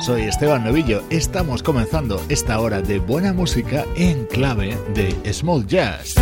Soy Esteban Novillo. Estamos comenzando esta hora de buena música en clave de Small Jazz.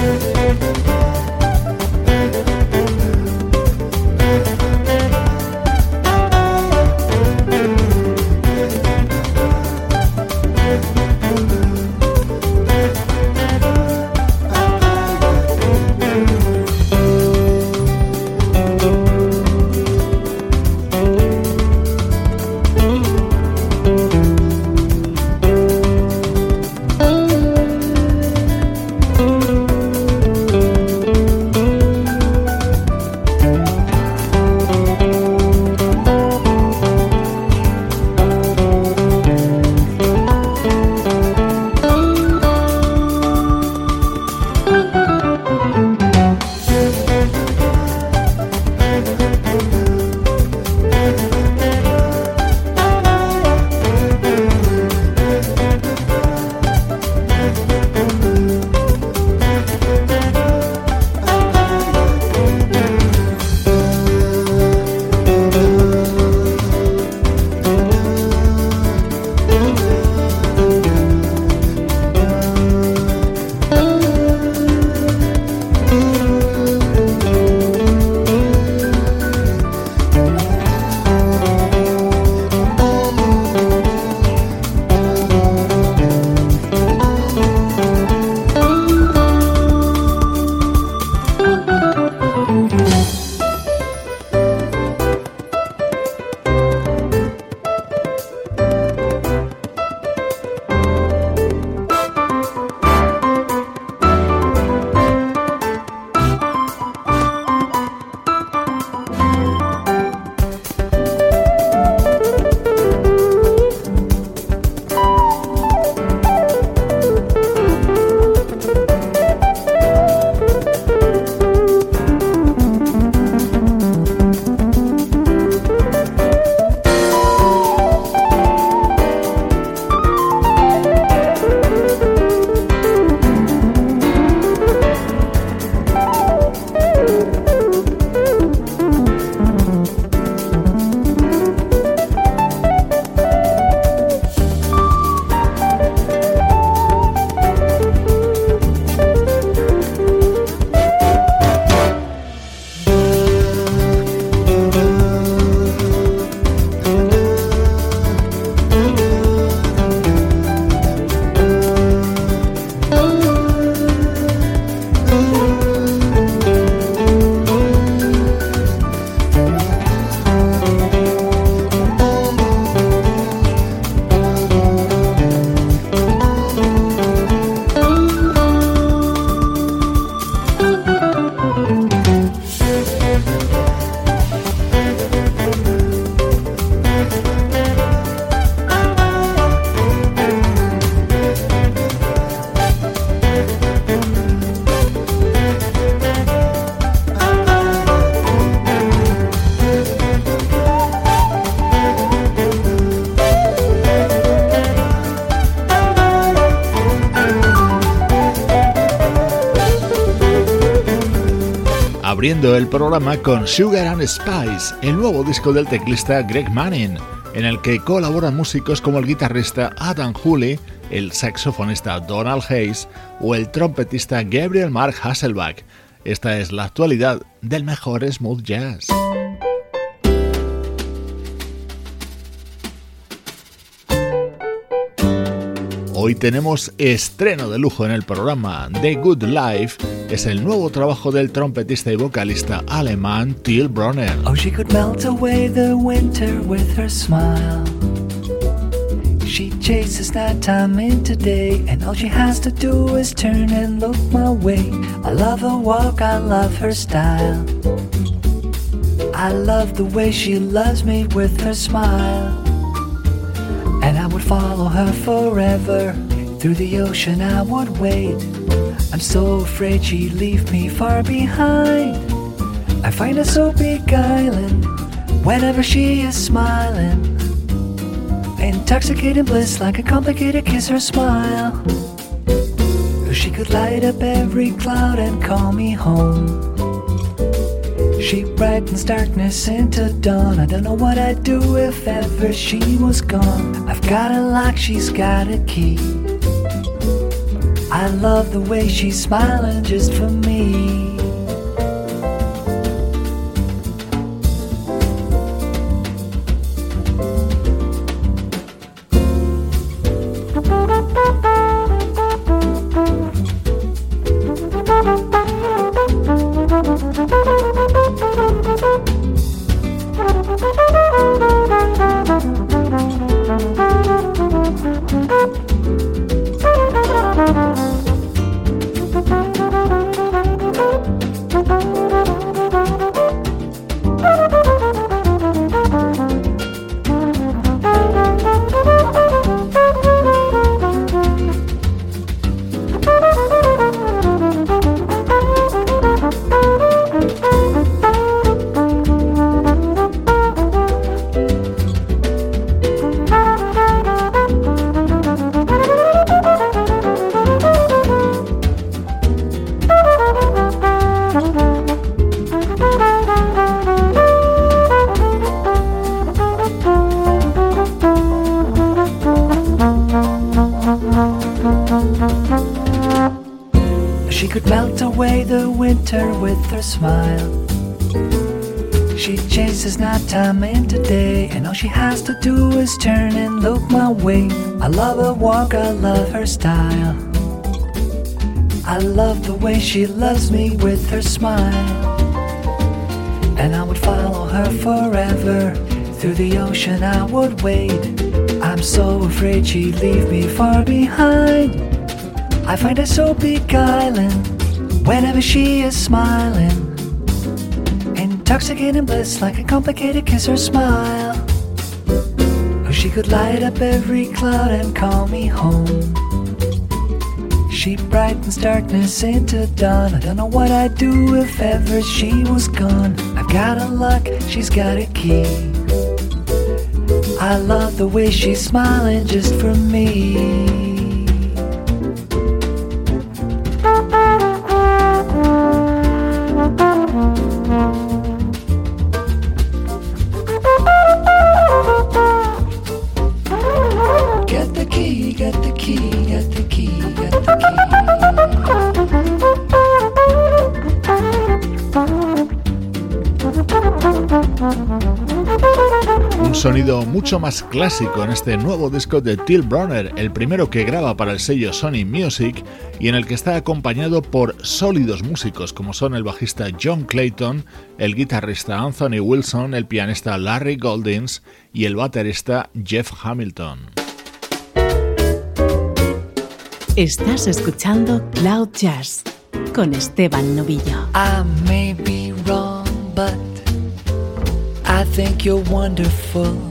Programa con Sugar and Spice, el nuevo disco del teclista Greg Manning, en el que colaboran músicos como el guitarrista Adam Hooley, el saxofonista Donald Hayes o el trompetista Gabriel Mark Hasselbach. Esta es la actualidad del mejor smooth jazz. Hoy tenemos estreno de lujo en el programa The Good Life. Es el nuevo trabajo del trompetista y vocalista alemán Till Bronner. Oh, she could melt away the winter with her smile. She chases night time into day, and all she has to do is turn and look my way. I love her walk, I love her style. I love the way she loves me with her smile. And I would follow her forever. Through the ocean I would wait. I'm so afraid she'd leave me far behind. I find her so beguiling whenever she is smiling. Intoxicating bliss like a complicated kiss or smile. She could light up every cloud and call me home. She brightens darkness into dawn. I don't know what I'd do if ever she was gone. I've got a lock, she's got a key. I love the way she's smiling just for me. Smile. She chases nighttime into day, and all she has to do is turn and look my way. I love her walk, I love her style. I love the way she loves me with her smile. And I would follow her forever. Through the ocean I would wade. I'm so afraid she'd leave me far behind. I find her so beguiling whenever she is smiling. Intoxicating bliss like a complicated kiss or smile. Or she could light up every cloud and call me home. She brightens darkness into dawn. I don't know what I'd do if ever she was gone. I've got a lock, she's got a key. I love the way she's smiling just for me. Mucho más clásico en este nuevo disco de Till Bronner, el primero que graba para el sello Sony Music y en el que está acompañado por sólidos músicos como son el bajista John Clayton, el guitarrista Anthony Wilson, el pianista Larry Goldings y el baterista Jeff Hamilton. Estás escuchando Cloud Jazz con Esteban Novillo. I may be wrong, but I think you're wonderful.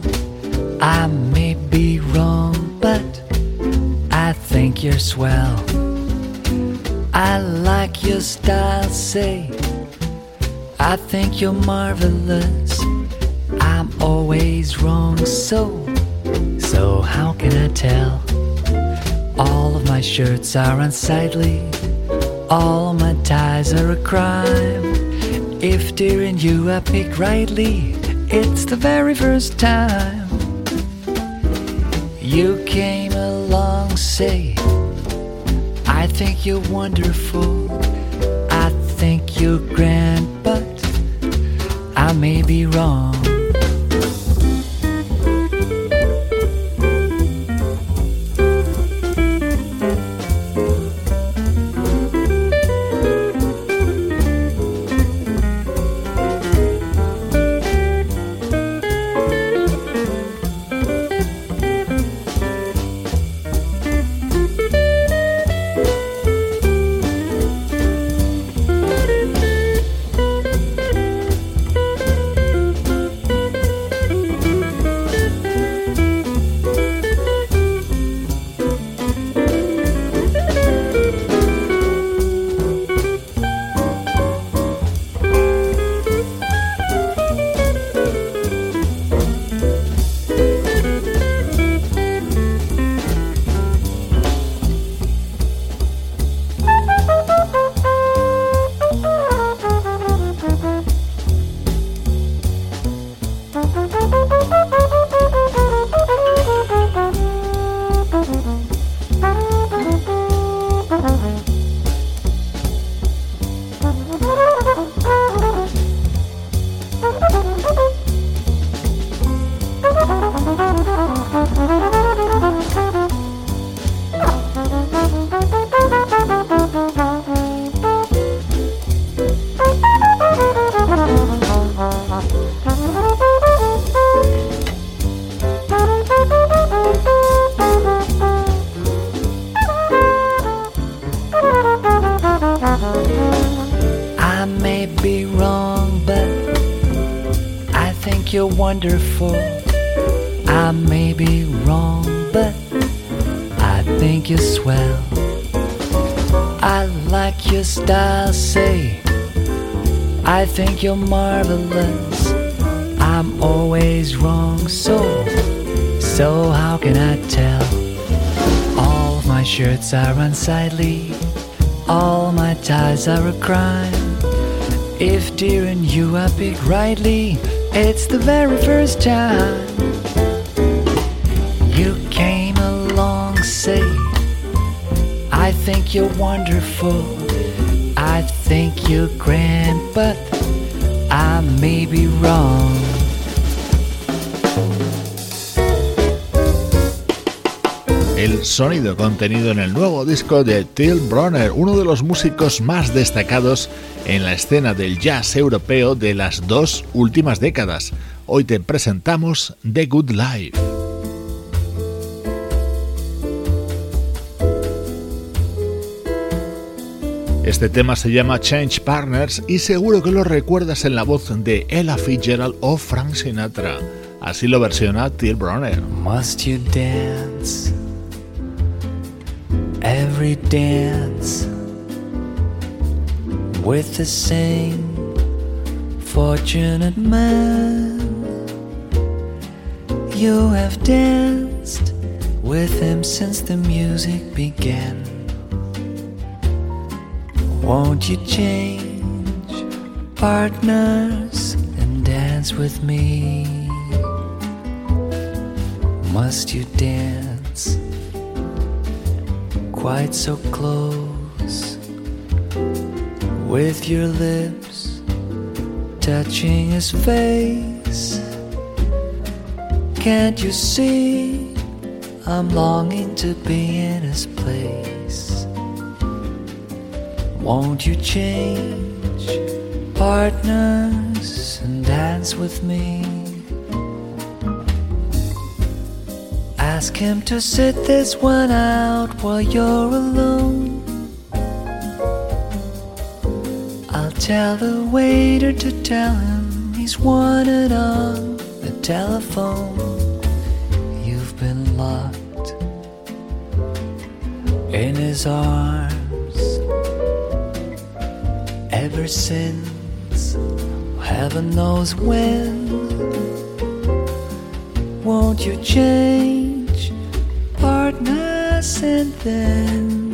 I may be wrong, but I think you're swell. I like your style, say. I think you're marvelous. I'm always wrong, so, so how can I tell? All of my shirts are unsightly. All my ties are a crime. If daring you I pick rightly, it's the very first time you came along, say, I think you're wonderful, I think you're grand, but I may be wrong. You're marvelous. I'm always wrong, so, so how can I tell? All my shirts are unsightly, all my ties are a crime. If dear and you I pick rightly, it's the very first time you came along, say, I think you're wonderful, I think you're grand, but El sonido contenido en el nuevo disco de Till Bronner, uno de los músicos más destacados en la escena del jazz europeo de las dos últimas décadas. Hoy te presentamos The Good Life. Este tema se llama Change Partners y seguro que lo recuerdas en la voz de Ella Fitzgerald o Frank Sinatra. Así lo versiona Till Bronner. Must you dance? Every dance with the same fortunate man. You have danced with him since the music began. Won't you change partners and dance with me? Must you dance quite so close? with your lips touching his face. Can't you see I'm longing to be in his place? Won't you change partners and dance with me? Ask him to sit this one out while you're alone. I'll tell the waiter to tell him he's wanted on the telephone. You've been locked in his arms since heaven knows when. Won't you change partners and then?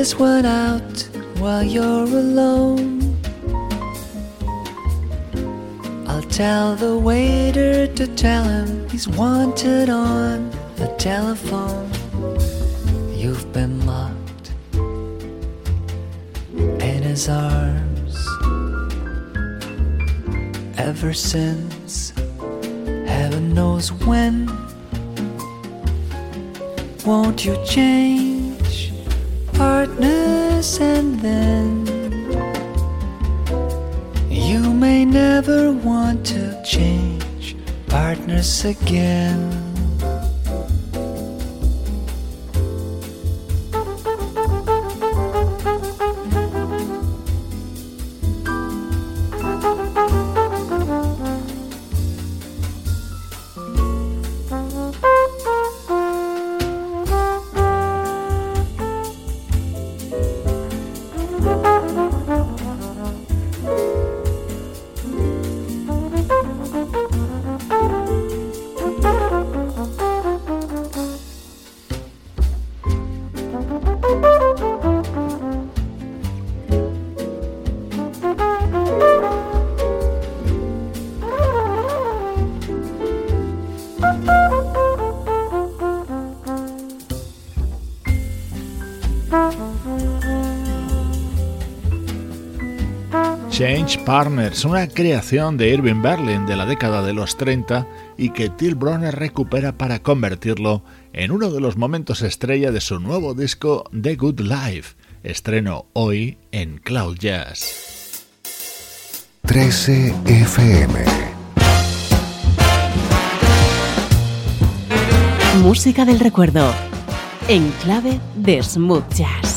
This one out while you're alone. I'll tell the waiter to tell him he's wanted on the telephone. You've been locked in his arms ever since. Heaven knows when. Won't you change Partners, una creación de Irving Berlin de la década de los 30 y que Till Bronner recupera para convertirlo en uno de los momentos estrella de su nuevo disco The Good Life, estreno hoy en Cloud Jazz. 13 FM Música del recuerdo en clave de smooth jazz.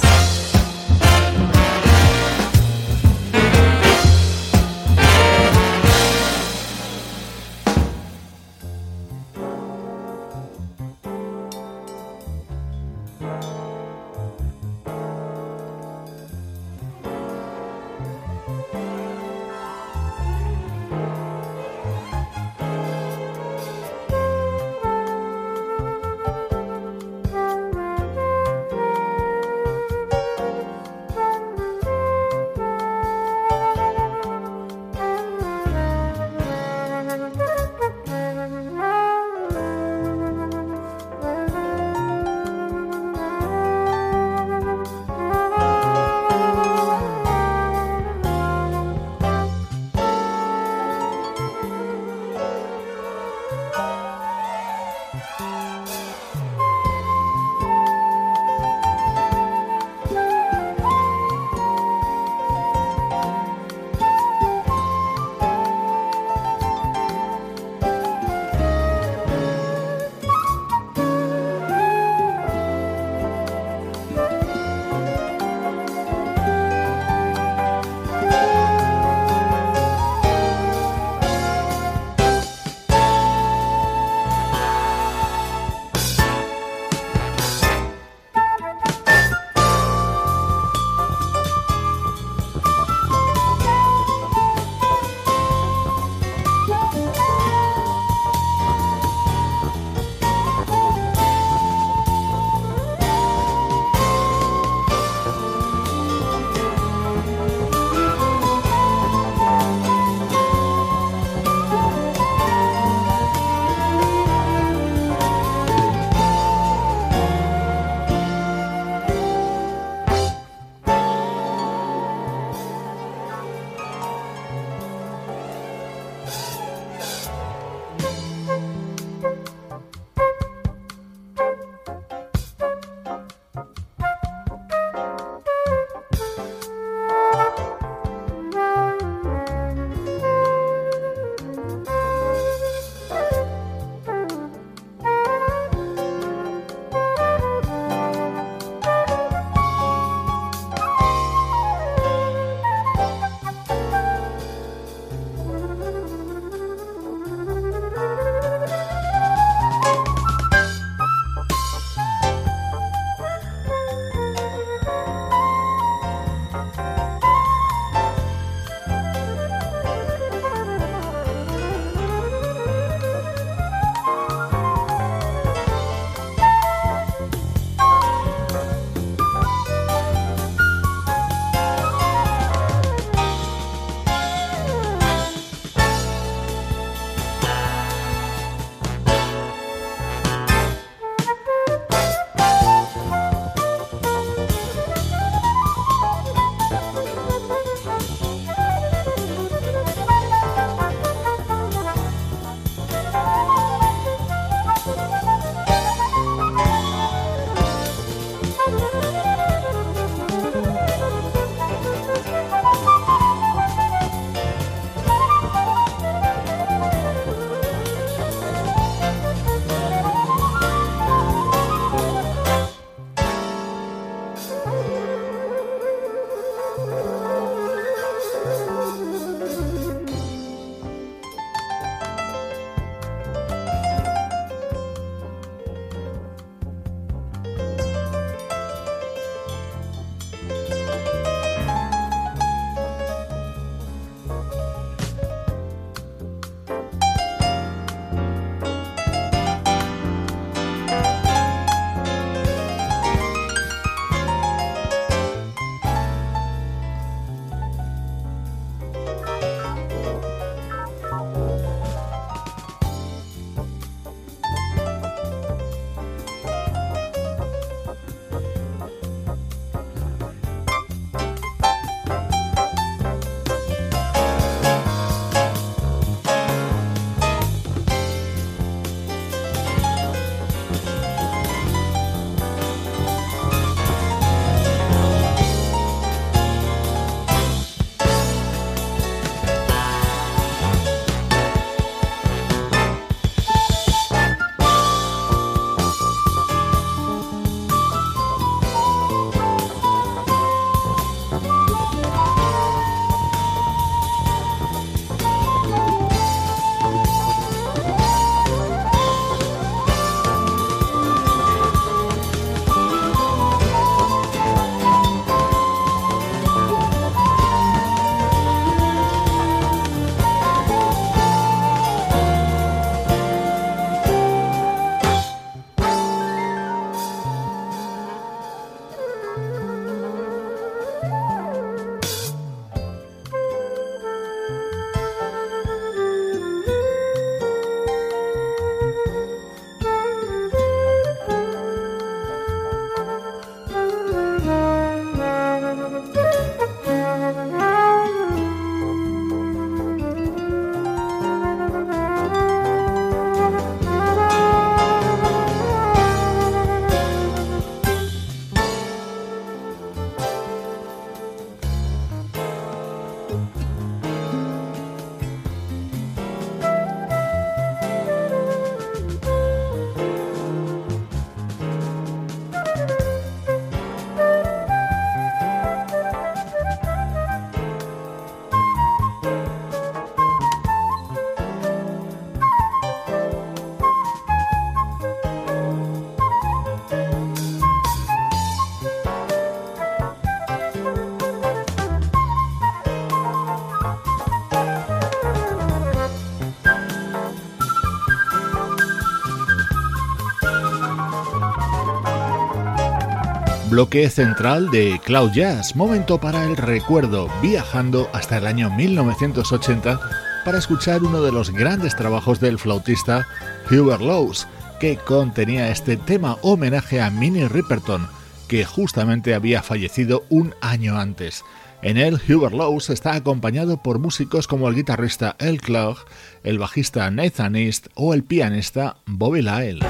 Bloque central de Cloud Jazz, momento para el recuerdo, viajando hasta el año 1980 para escuchar uno de los grandes trabajos del flautista Hubert Lowes, que contenía este tema homenaje a Minnie Riperton, que justamente había fallecido un año antes. En él, Hubert Lowes está acompañado por músicos como el guitarrista El Clough, el bajista Nathan East o el pianista Bobby Lyle.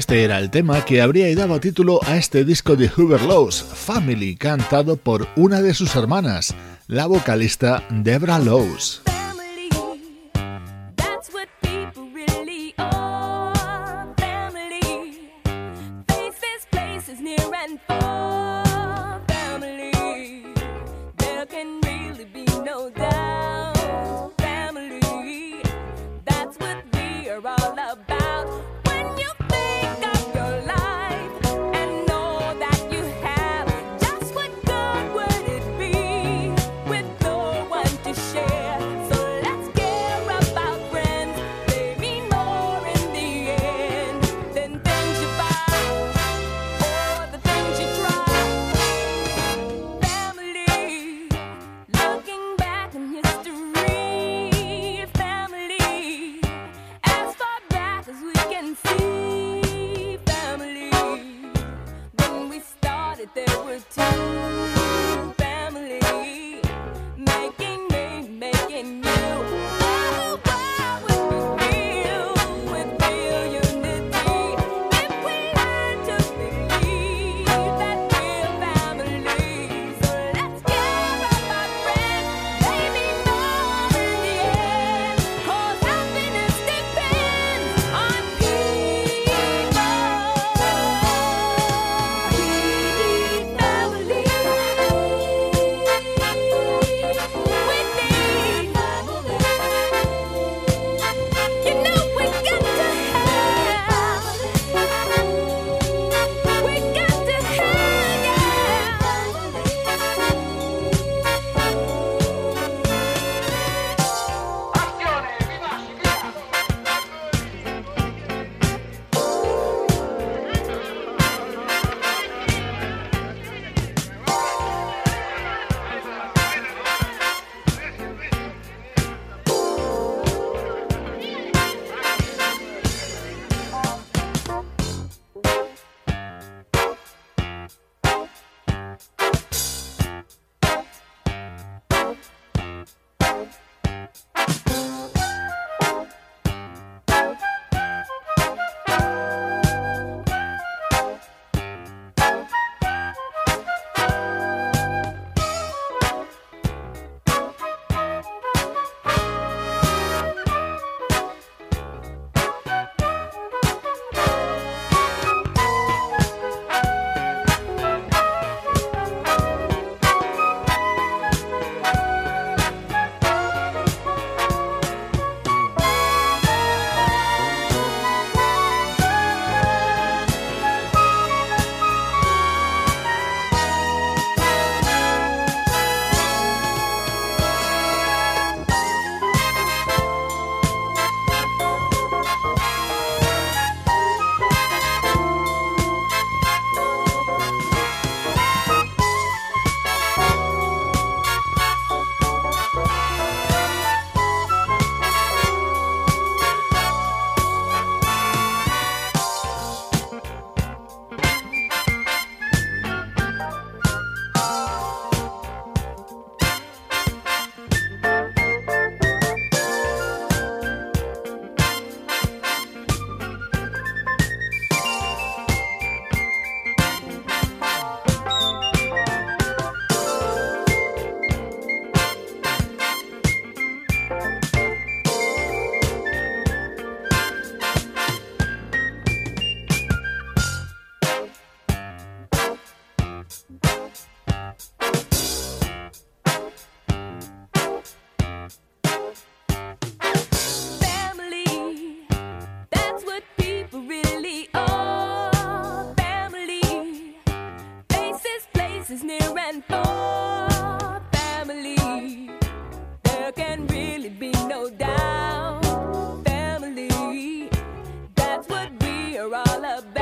Este era el tema que habría dado título a este disco de Hubert Lowes, Family, cantado por una de sus hermanas, la vocalista Debra Lowes. all about.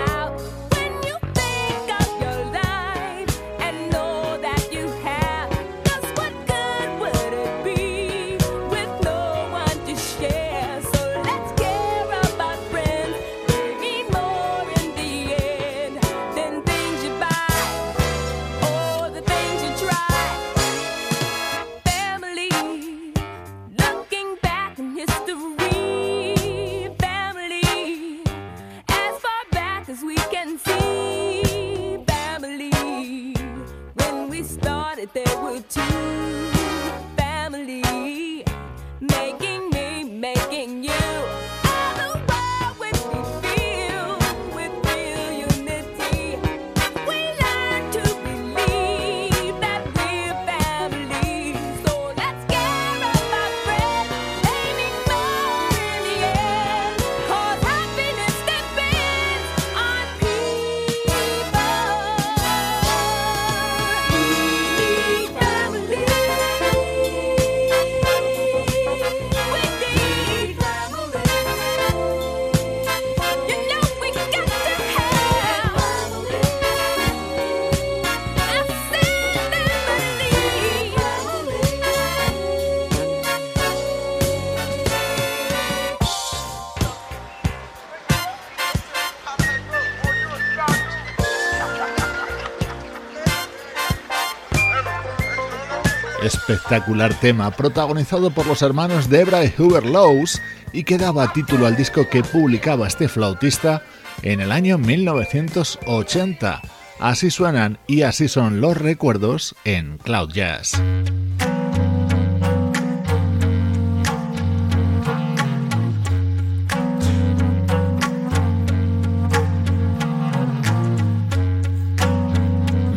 Espectacular tema protagonizado por los hermanos Debra y Hubert Lowe's y que daba título al disco que publicaba este flautista en el año 1980. Así suenan y así son los recuerdos en Cloud Jazz.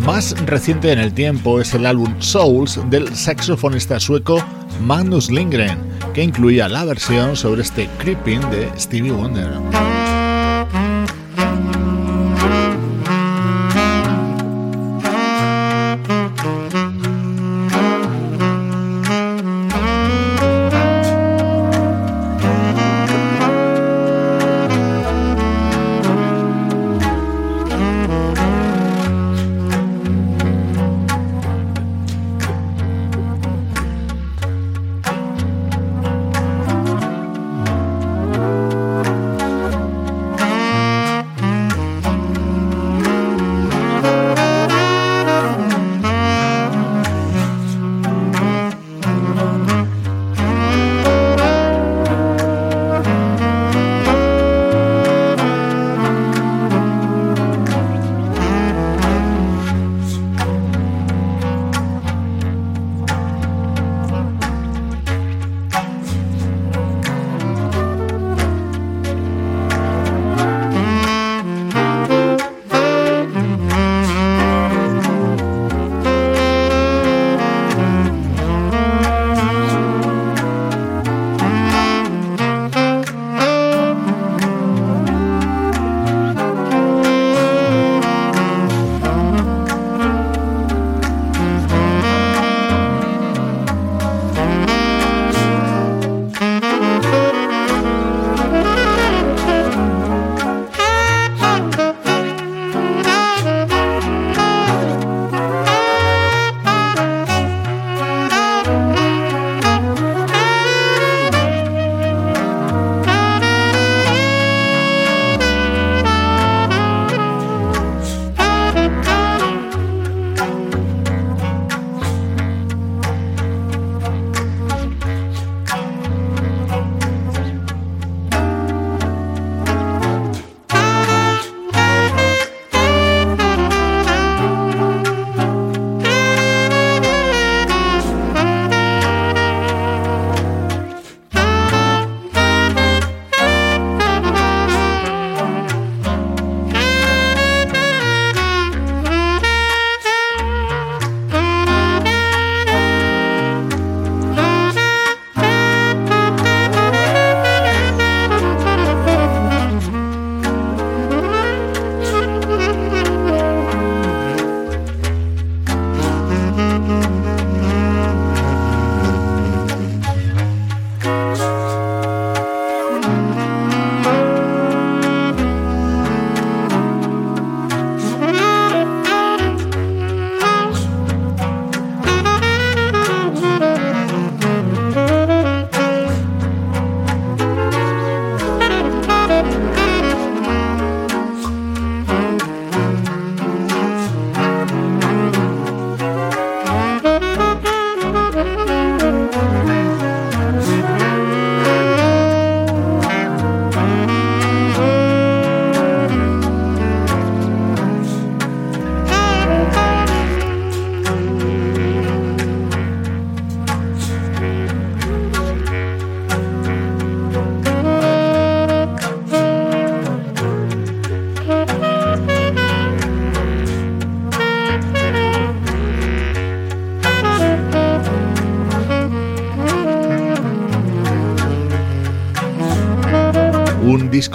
Más reciente en el tiempo es el álbum Souls del saxofonista sueco Magnus Lindgren, que incluía la versión sobre este Creeping de Stevie Wonder.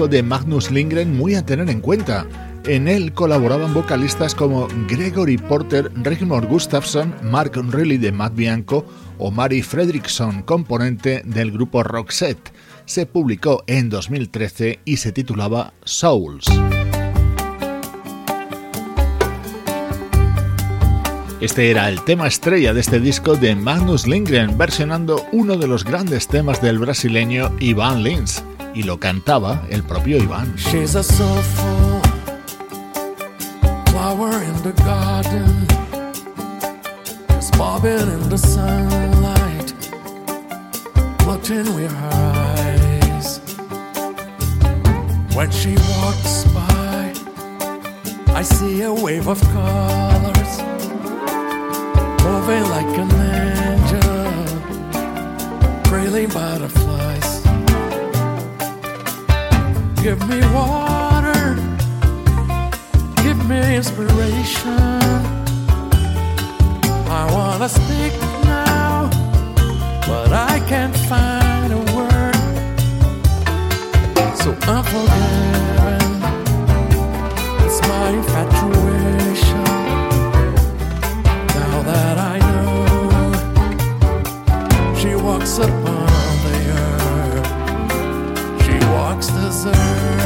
De Magnus Lindgren muy a tener en cuenta. En él colaboraban vocalistas como Gregory Porter, Rigmor Gustafsson, Mark Riley de Matt Bianco o Mary Fredrickson, componente del grupo Roxette. Se publicó en 2013 y se titulaba Souls. Este era el tema estrella de este disco de Magnus Lindgren, versionando uno de los grandes temas del brasileño Ivan Lins, y lo cantaba el propio Iván. She's a soulful flower in the garden, just bobbing in the sunlight, floating with her eyes. When she walks by, I see a wave of colors. moving like an angel, trailing butterflies. Give me water, give me inspiration. I wanna speak now, but I can't find a word. So unforgiven, it's my infatuation. deserve.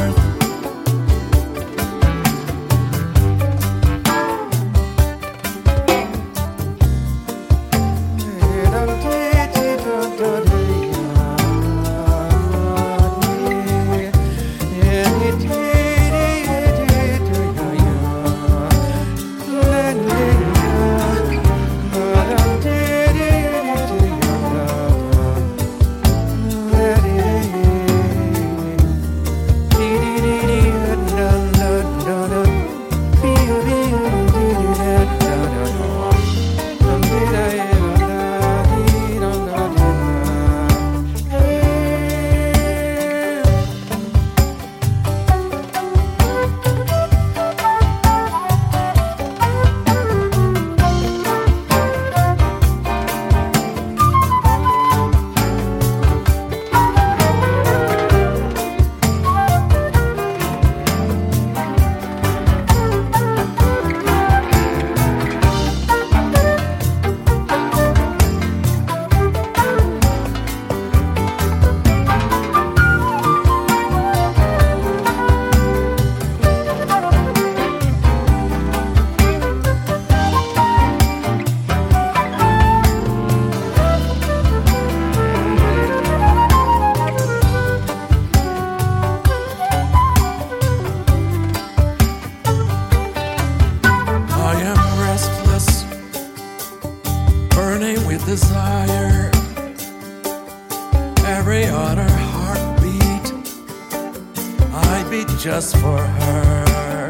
just for her.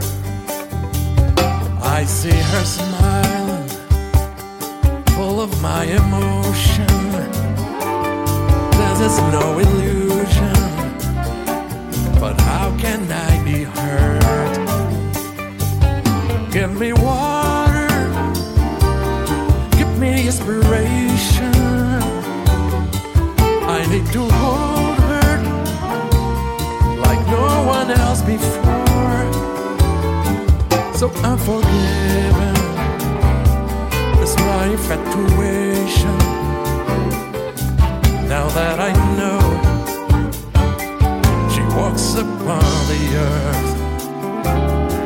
I see her smiling, full of my emotion. This is no illusion. so unforgiving. It's my infatuation. Now that I know she walks upon the earth.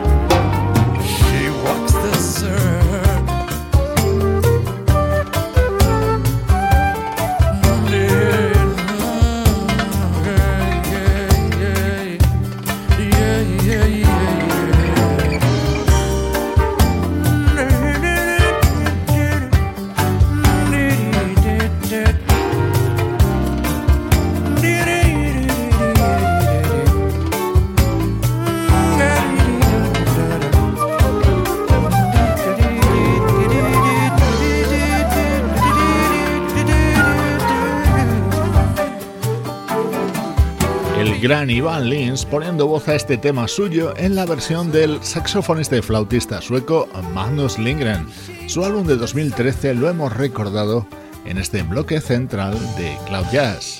Gran Ivan Lins poniendo voz a este tema suyo en la versión del saxofonista y flautista sueco Magnus Lindgren. Su álbum de 2013 lo hemos recordado en este bloque central de Cloud Jazz.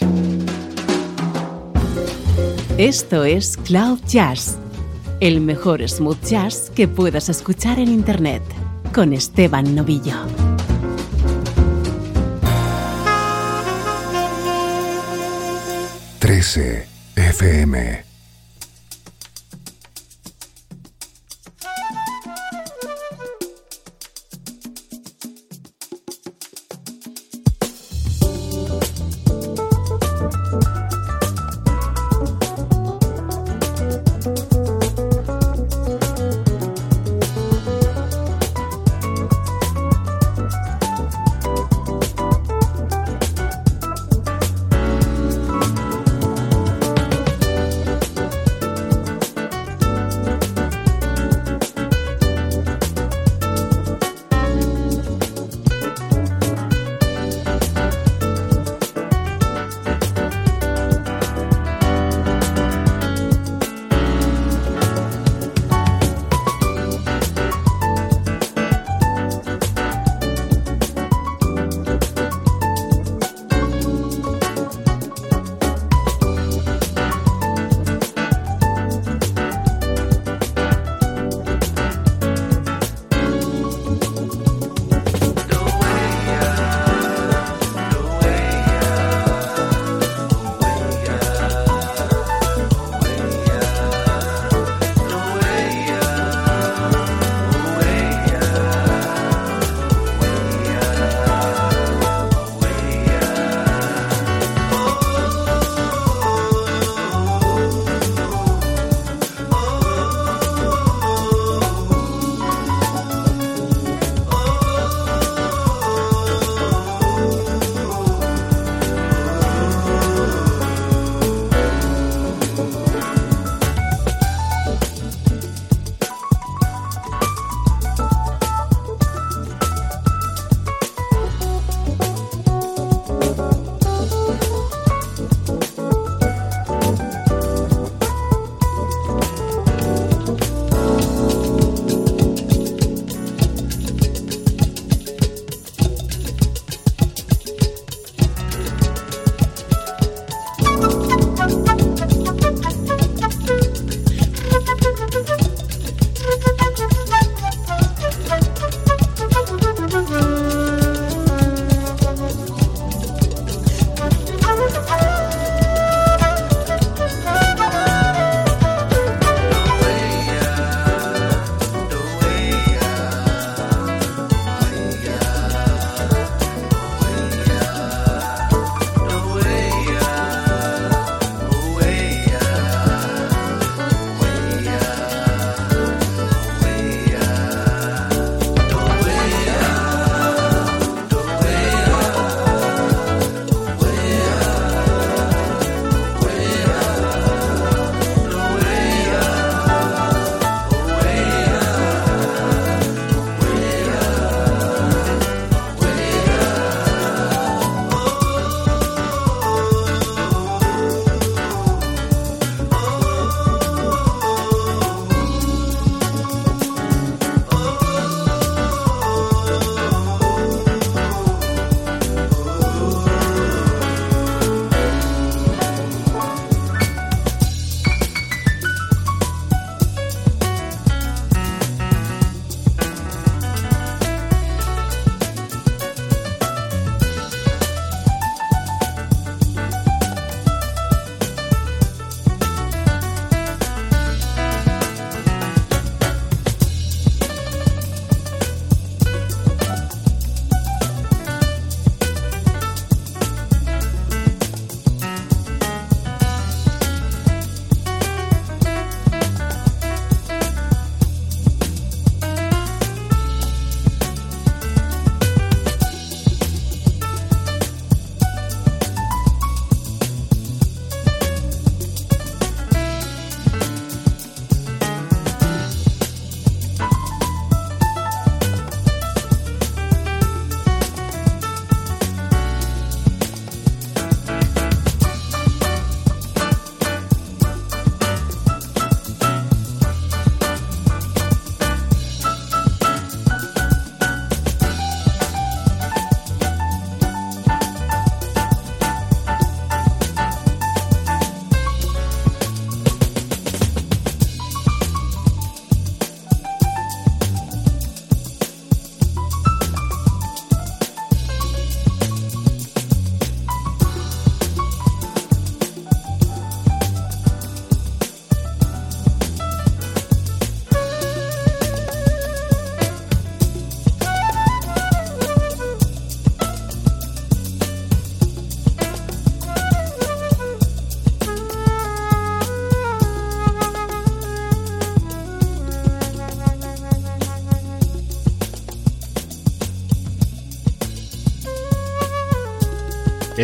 Esto es Cloud Jazz, el mejor smooth jazz que puedas escuchar en Internet, con Esteban Novillo. Trece FM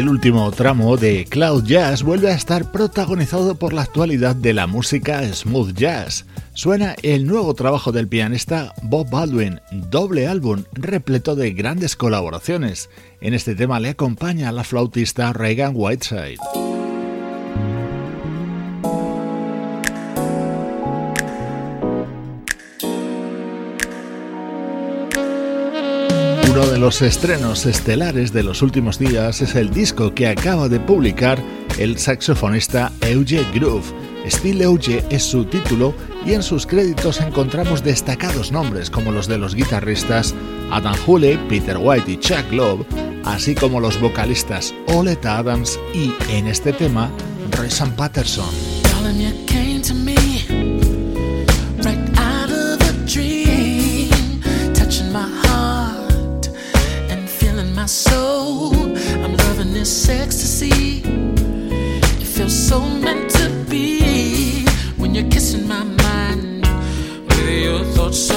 El último tramo de Cloud Jazz vuelve a estar protagonizado por la actualidad de la música smooth jazz. Suena el nuevo trabajo del pianista Bob Baldwin, doble álbum repleto de grandes colaboraciones. En este tema le acompaña la flautista Reagan Whiteside. Uno de los estrenos estelares de los últimos días es el disco que acaba de publicar el saxofonista Euge Groove. Steel Euge es su título y en sus créditos encontramos destacados nombres como los de los guitarristas Adam Hooley, Peter White y Chuck Love, así como los vocalistas Oleta Adams y, en este tema, Rayson Patterson. So meant to be. When you're kissing my mind with your thoughts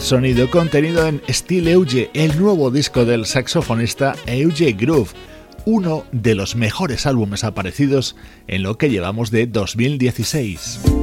sonido contenido en Steel Euge, el nuevo disco del saxofonista Euge Groove, uno de los mejores álbumes aparecidos en lo que llevamos de 2016.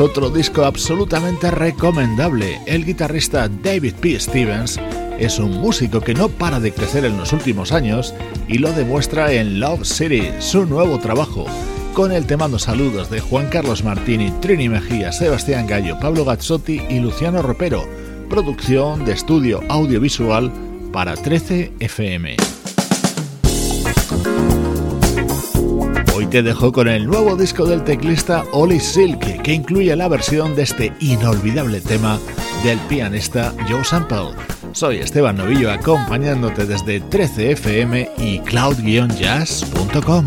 Otro disco absolutamente recomendable. El guitarrista David P. Stevens es un músico que no para de crecer en los últimos años y lo demuestra en Love City, su nuevo trabajo. Con el te mando saludos de Juan Carlos Martini, Trini Mejía, Sebastián Gallo, Pablo Gazzotti y Luciano Ropero. Producción de estudio audiovisual para 13 FM. Te dejo con el nuevo disco del teclista Oli Silk, que incluye la versión de este inolvidable tema del pianista Joe Sample. Soy Esteban Novillo acompañándote desde 13fm y cloud-jazz.com.